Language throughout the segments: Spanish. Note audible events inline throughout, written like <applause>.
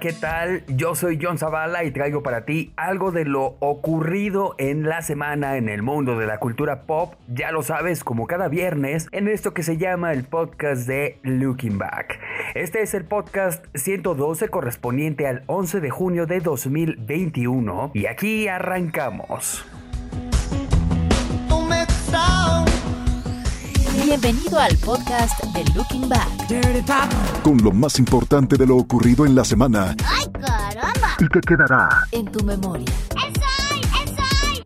¿Qué tal? Yo soy John Zavala y traigo para ti algo de lo ocurrido en la semana en el mundo de la cultura pop. Ya lo sabes, como cada viernes, en esto que se llama el podcast de Looking Back. Este es el podcast 112 correspondiente al 11 de junio de 2021 y aquí arrancamos. Bienvenido al podcast de Looking Back. Con lo más importante de lo ocurrido en la semana ¡Ay, caramba! y que quedará En tu memoria. ¡Eso hay! ¡Eso hay!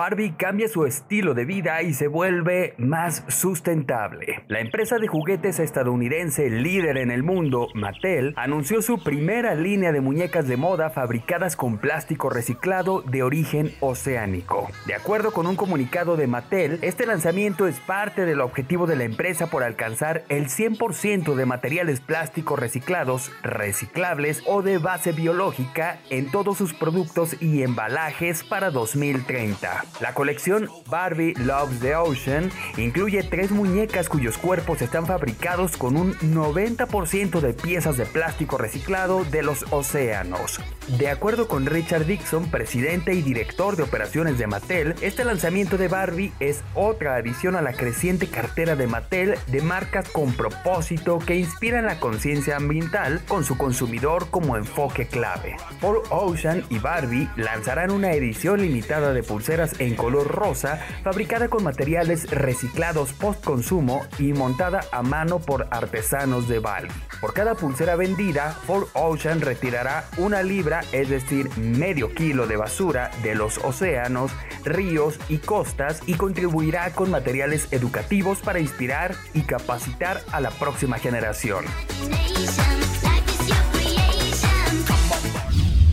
Barbie cambia su estilo de vida y se vuelve más sustentable. La empresa de juguetes estadounidense líder en el mundo, Mattel, anunció su primera línea de muñecas de moda fabricadas con plástico reciclado de origen oceánico. De acuerdo con un comunicado de Mattel, este lanzamiento es parte del objetivo de la empresa por alcanzar el 100% de materiales plásticos reciclados, reciclables o de base biológica en todos sus productos y embalajes para 2030. La colección Barbie Loves the Ocean incluye tres muñecas cuyos cuerpos están fabricados con un 90% de piezas de plástico reciclado de los océanos. De acuerdo con Richard Dixon, presidente y director de operaciones de Mattel, este lanzamiento de Barbie es otra adición a la creciente cartera de Mattel de marcas con propósito que inspiran la conciencia ambiental con su consumidor como enfoque clave. Paul Ocean y Barbie lanzarán una edición limitada de pulseras en color rosa, fabricada con materiales reciclados post consumo y montada a mano por artesanos de Bali. Por cada pulsera vendida, Ford Ocean retirará una libra, es decir, medio kilo de basura de los océanos, ríos y costas y contribuirá con materiales educativos para inspirar y capacitar a la próxima generación.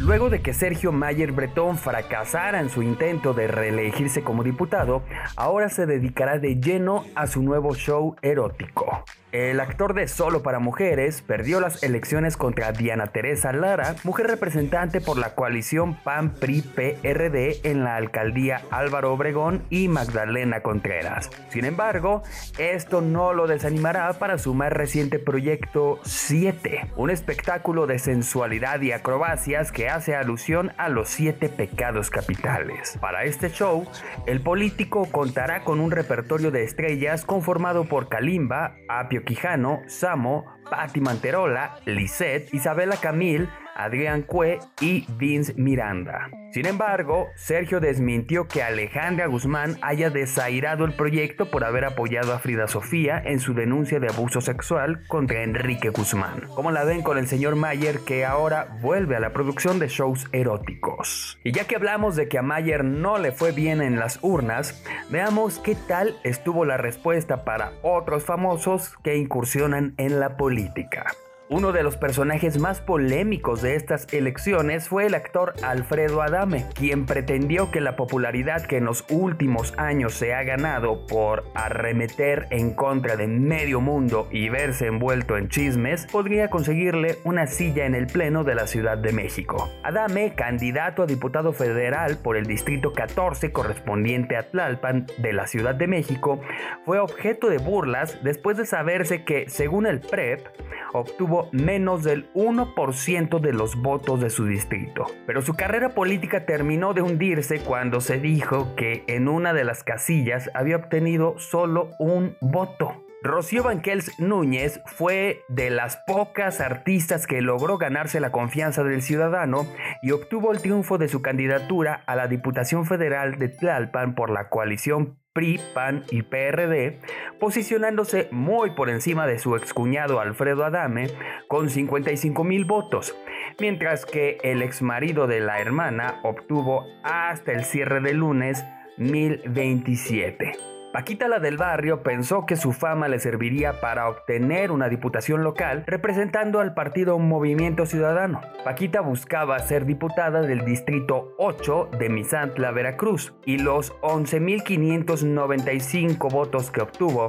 Luego de que Sergio Mayer Bretón fracasara en su intento de reelegirse como diputado, ahora se dedicará de lleno a su nuevo show erótico. El actor de Solo para Mujeres perdió las elecciones contra Diana Teresa Lara, mujer representante por la coalición PAN-PRI-PRD en la alcaldía Álvaro Obregón y Magdalena Contreras. Sin embargo, esto no lo desanimará para su más reciente proyecto 7, un espectáculo de sensualidad y acrobacias que hace alusión a los siete pecados capitales. Para este show, el político contará con un repertorio de estrellas conformado por Kalimba, Apio Quijano, Samo, Patti Manterola, Lisette, Isabela Camil, Adrián Cue y Vince Miranda. Sin embargo, Sergio desmintió que Alejandra Guzmán haya desairado el proyecto por haber apoyado a Frida Sofía en su denuncia de abuso sexual contra Enrique Guzmán. Como la ven con el señor Mayer que ahora vuelve a la producción de shows eróticos. Y ya que hablamos de que a Mayer no le fue bien en las urnas, veamos qué tal estuvo la respuesta para otros famosos que incursionan en la política. política. Uno de los personajes más polémicos de estas elecciones fue el actor Alfredo Adame, quien pretendió que la popularidad que en los últimos años se ha ganado por arremeter en contra de medio mundo y verse envuelto en chismes podría conseguirle una silla en el Pleno de la Ciudad de México. Adame, candidato a diputado federal por el Distrito 14 correspondiente a Tlalpan de la Ciudad de México, fue objeto de burlas después de saberse que, según el PREP, obtuvo menos del 1% de los votos de su distrito. Pero su carrera política terminó de hundirse cuando se dijo que en una de las casillas había obtenido solo un voto. Rocío Banquels Núñez fue de las pocas artistas que logró ganarse la confianza del ciudadano y obtuvo el triunfo de su candidatura a la Diputación Federal de Tlalpan por la coalición PRI, PAN y PRD, posicionándose muy por encima de su excuñado Alfredo Adame con 55 mil votos, mientras que el exmarido de la hermana obtuvo hasta el cierre del lunes 1027. Paquita la del barrio pensó que su fama le serviría para obtener una diputación local representando al partido Movimiento Ciudadano. Paquita buscaba ser diputada del distrito 8 de Misantla, Veracruz, y los 11.595 votos que obtuvo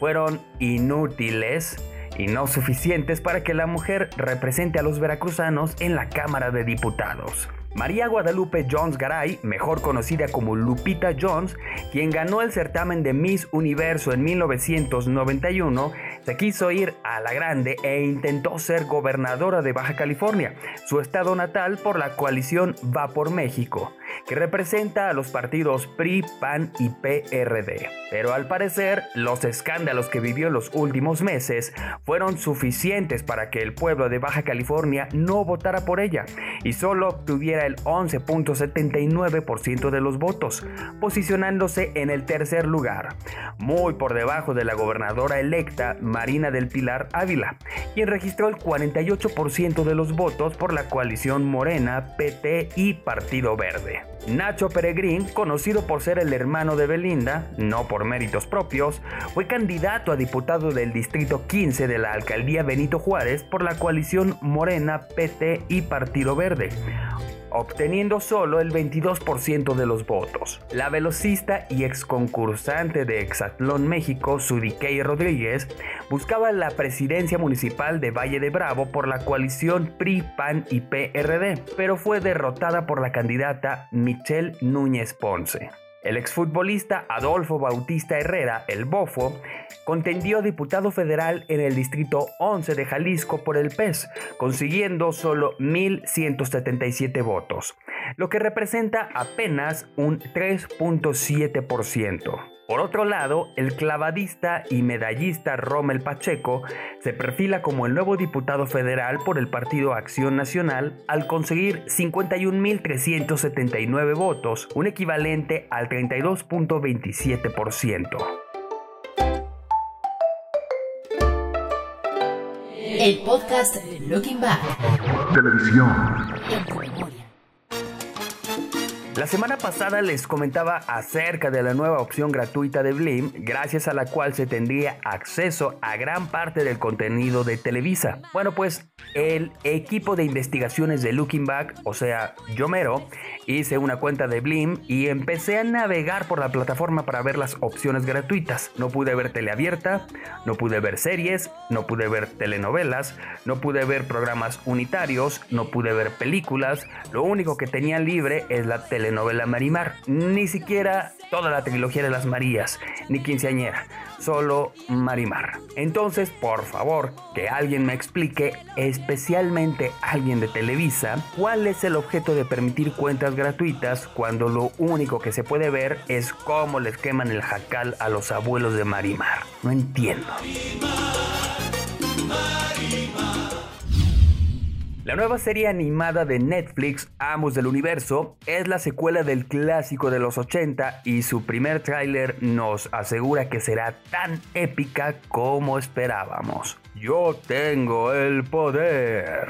fueron inútiles y no suficientes para que la mujer represente a los veracruzanos en la Cámara de Diputados. María Guadalupe Jones Garay, mejor conocida como Lupita Jones, quien ganó el certamen de Miss Universo en 1991, se quiso ir a la grande e intentó ser gobernadora de Baja California, su estado natal por la coalición Va por México que representa a los partidos PRI, PAN y PRD. Pero al parecer, los escándalos que vivió en los últimos meses fueron suficientes para que el pueblo de Baja California no votara por ella y solo obtuviera el 11.79% de los votos, posicionándose en el tercer lugar, muy por debajo de la gobernadora electa Marina del Pilar Ávila, quien registró el 48% de los votos por la coalición Morena, PT y Partido Verde. Nacho Peregrín, conocido por ser el hermano de Belinda, no por méritos propios, fue candidato a diputado del Distrito 15 de la Alcaldía Benito Juárez por la coalición Morena, PT y Partido Verde obteniendo solo el 22% de los votos. La velocista y ex concursante de Exatlón México, Sudikey Rodríguez, buscaba la presidencia municipal de Valle de Bravo por la coalición PRI, PAN y PRD, pero fue derrotada por la candidata Michelle Núñez Ponce. El exfutbolista Adolfo Bautista Herrera, el Bofo, contendió diputado federal en el Distrito 11 de Jalisco por el PES, consiguiendo solo 1.177 votos, lo que representa apenas un 3.7%. Por otro lado, el clavadista y medallista Rommel Pacheco se perfila como el nuevo diputado federal por el Partido Acción Nacional al conseguir 51.379 votos, un equivalente al 32.27%. El podcast Looking Back. Televisión. La semana pasada les comentaba acerca de la nueva opción gratuita de Blim, gracias a la cual se tendría acceso a gran parte del contenido de Televisa. Bueno, pues el equipo de investigaciones de Looking Back, o sea, yo mero, hice una cuenta de Blim y empecé a navegar por la plataforma para ver las opciones gratuitas. No pude ver teleabierta, no pude ver series, no pude ver telenovelas, no pude ver programas unitarios, no pude ver películas. Lo único que tenía libre es la tele telenovela Marimar, ni siquiera toda la trilogía de las Marías, ni quinceañera, solo Marimar. Entonces, por favor, que alguien me explique, especialmente alguien de Televisa, cuál es el objeto de permitir cuentas gratuitas cuando lo único que se puede ver es cómo les queman el jacal a los abuelos de Marimar. No entiendo. La nueva serie animada de Netflix, Amos del Universo, es la secuela del clásico de los 80 y su primer tráiler nos asegura que será tan épica como esperábamos. Yo tengo el poder.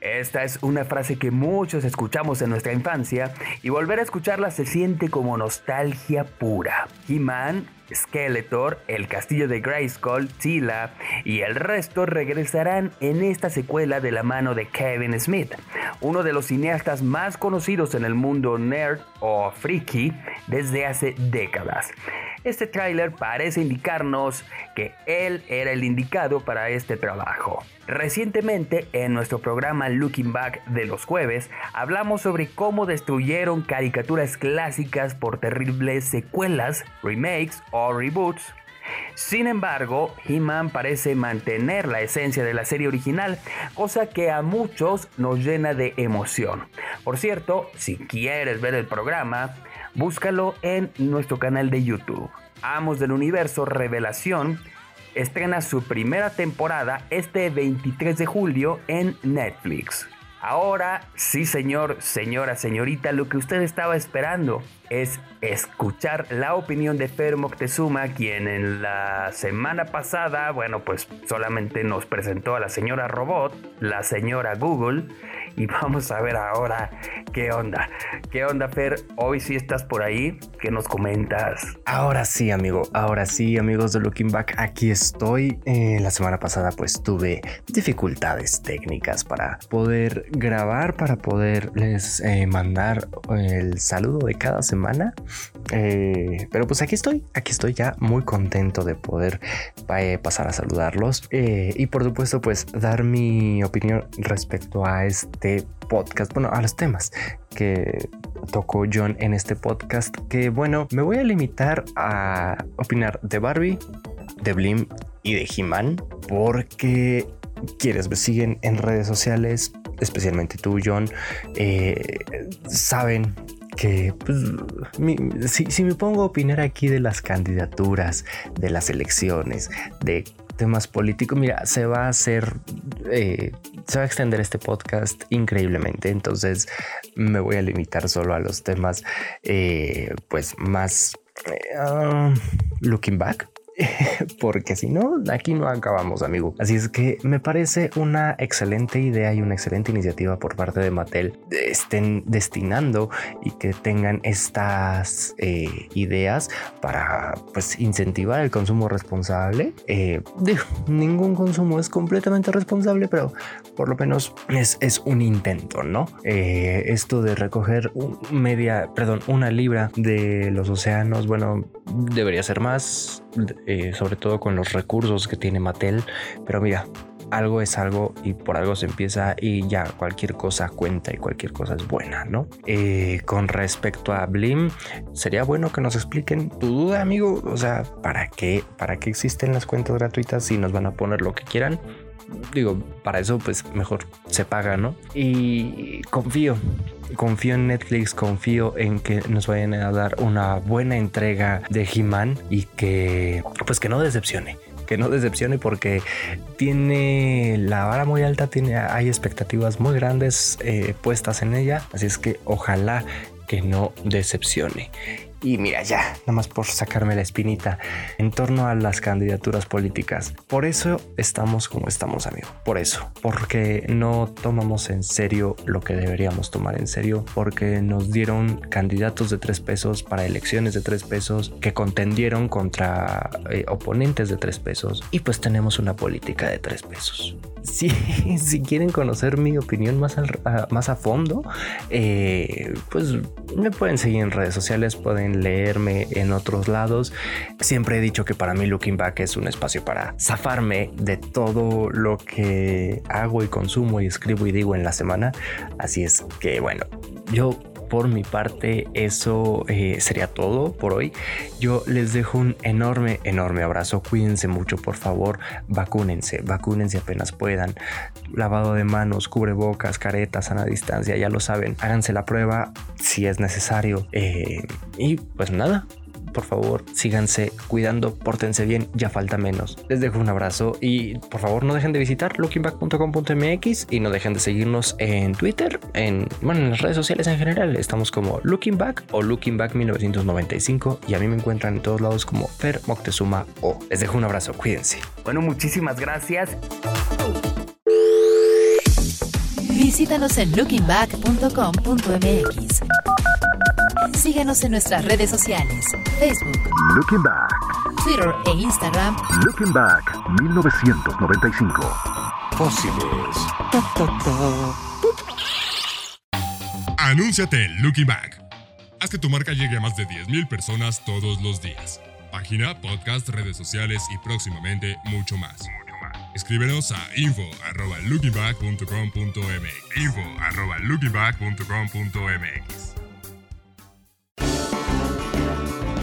Esta es una frase que muchos escuchamos en nuestra infancia y volver a escucharla se siente como nostalgia pura. He-Man, Skeletor, el castillo de Grayskull, Tila y el resto regresarán en esta secuela de la mano de Kevin Smith, uno de los cineastas más conocidos en el mundo nerd o freaky desde hace décadas. Este tráiler parece indicarnos que él era el indicado para este trabajo. Recientemente, en nuestro programa Looking Back de los jueves, hablamos sobre cómo destruyeron caricaturas clásicas por terribles secuelas, remakes o reboots. Sin embargo, He-Man parece mantener la esencia de la serie original, cosa que a muchos nos llena de emoción. Por cierto, si quieres ver el programa, búscalo en nuestro canal de YouTube. Amos del Universo Revelación estrena su primera temporada este 23 de julio en Netflix. Ahora, sí señor, señora, señorita, lo que usted estaba esperando, es escuchar la opinión de Fer Moctezuma, quien en la semana pasada, bueno, pues solamente nos presentó a la señora Robot, la señora Google, y <laughs> vamos a ver ahora qué onda. ¿Qué onda, Fer? Hoy sí estás por ahí. ¿Qué nos comentas? Ahora sí, amigo. Ahora sí, amigos de Looking Back. Aquí estoy. Eh, la semana pasada pues tuve dificultades técnicas para poder grabar, para poderles eh, mandar el saludo de cada semana. Eh, pero pues aquí estoy. Aquí estoy ya muy contento de poder pasar a saludarlos. y por supuesto pues dar mi opinión respecto a este podcast, bueno, a los temas que tocó John en este podcast, que bueno, me voy a limitar a opinar de Barbie, de Blim y de He-Man, porque quienes me siguen en redes sociales, especialmente tú, John, eh, saben que pues, si, me pongo a opinar aquí de las candidaturas, de las elecciones, de temas políticos, mira, se va a hacer, eh, se va a extender este podcast increíblemente. Entonces me voy a limitar solo a los temas, eh, pues más eh, ah, looking back, <laughs> porque si no, aquí no acabamos, amigo. Así es que me parece una excelente idea y una excelente iniciativa por parte de Mattel. Estén destinando y que tengan estas eh, ideas para pues incentivar el consumo responsable. Eh, ningún consumo es completamente responsable, pero por lo menos es, es un intento, ¿no? Eh, esto de recoger media, perdón, una libra de los océanos, bueno, debería ser más eh, sobre todo con los recursos que tiene Mattel. Pero mira, algo es algo y por algo se empieza y ya cualquier cosa cuenta y cualquier cosa es buena, ¿no? Eh, con respecto a Blim, sería bueno que nos expliquen tu duda, amigo. O sea, ¿para qué? ¿Para qué existen las cuentas gratuitas si nos van a poner lo que quieran? Digo, para eso pues mejor se paga, ¿no? Y confío, confío en Netflix, confío en que nos vayan a dar una buena entrega de He-Man y que pues que no decepcione que no decepcione porque tiene la vara muy alta, tiene, hay expectativas muy grandes eh, puestas en ella, así es que ojalá que no decepcione. Y mira, ya, nada más por sacarme la espinita en torno a las candidaturas políticas. Por eso estamos como estamos, amigo. Por eso, porque no tomamos en serio lo que deberíamos tomar en serio, porque nos dieron candidatos de tres pesos para elecciones de tres pesos que contendieron contra eh, oponentes de tres pesos y pues tenemos una política de tres pesos. <laughs> Si, si quieren conocer mi opinión más, a, más a fondo, eh, pues me pueden seguir en redes sociales, pueden leerme en otros lados. Siempre he dicho que para mí Looking Back es un espacio para zafarme de todo lo que hago y consumo y escribo y digo en la semana. Así es que bueno, yo por mi parte eso eh, sería todo por hoy. Yo les dejo un enorme, enorme abrazo. Cuídense mucho, por favor. Vacúnense, vacúnense apenas puedan. Lavado de manos, cubrebocas, caretas, sana distancia, ya lo saben. Háganse la prueba si es necesario. Eh, y pues nada, por favor, síganse cuidando, pórtense bien, ya falta menos. Les dejo un abrazo y por favor no dejen de visitar lookingback.com.mx y no dejen de seguirnos en Twitter, en, bueno, en las redes sociales en general. Estamos como Looking Back o Looking Back 1995 y a mí me encuentran en todos lados como Per Moctezuma O. Les dejo un abrazo, cuídense. Bueno, muchísimas gracias. Visítanos en lookingback.com.mx. Síguenos en nuestras redes sociales, Facebook, Looking Back. Twitter e Instagram. Looking Back 1995. Fósiles. Anúnciate en Looking Back. Haz que tu marca llegue a más de 10.000 personas todos los días. Página, podcast, redes sociales y próximamente mucho más. Escríbenos a info arroba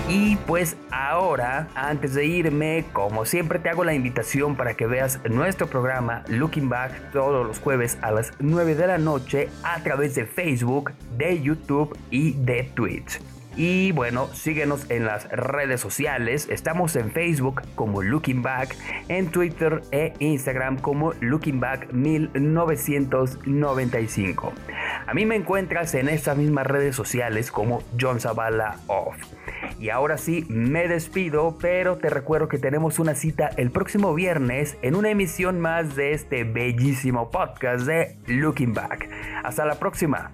Y pues ahora, antes de irme, como siempre te hago la invitación para que veas nuestro programa Looking Back todos los jueves a las 9 de la noche a través de Facebook, de YouTube y de Twitch. Y bueno, síguenos en las redes sociales. Estamos en Facebook como Looking Back, en Twitter e Instagram como Looking Back 1995. A mí me encuentras en estas mismas redes sociales como John Zavala Off. Y ahora sí, me despido, pero te recuerdo que tenemos una cita el próximo viernes en una emisión más de este bellísimo podcast de Looking Back. Hasta la próxima.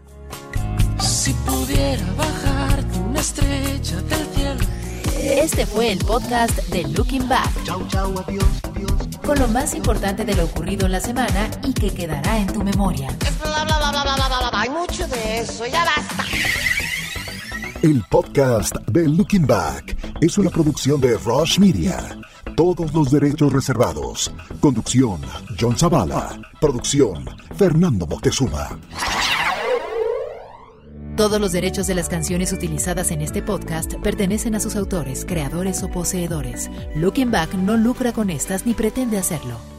Si pudiera bajar una estrella del cielo. Este fue el podcast de Looking Back. Con lo más importante de lo ocurrido en la semana y que quedará en tu memoria. Hay mucho de eso, ya basta. El podcast de Looking Back es una producción de Rush Media. Todos los derechos reservados. Conducción, John Zavala. Producción, Fernando Moctezuma. Todos los derechos de las canciones utilizadas en este podcast pertenecen a sus autores, creadores o poseedores. Looking Back no lucra con estas ni pretende hacerlo.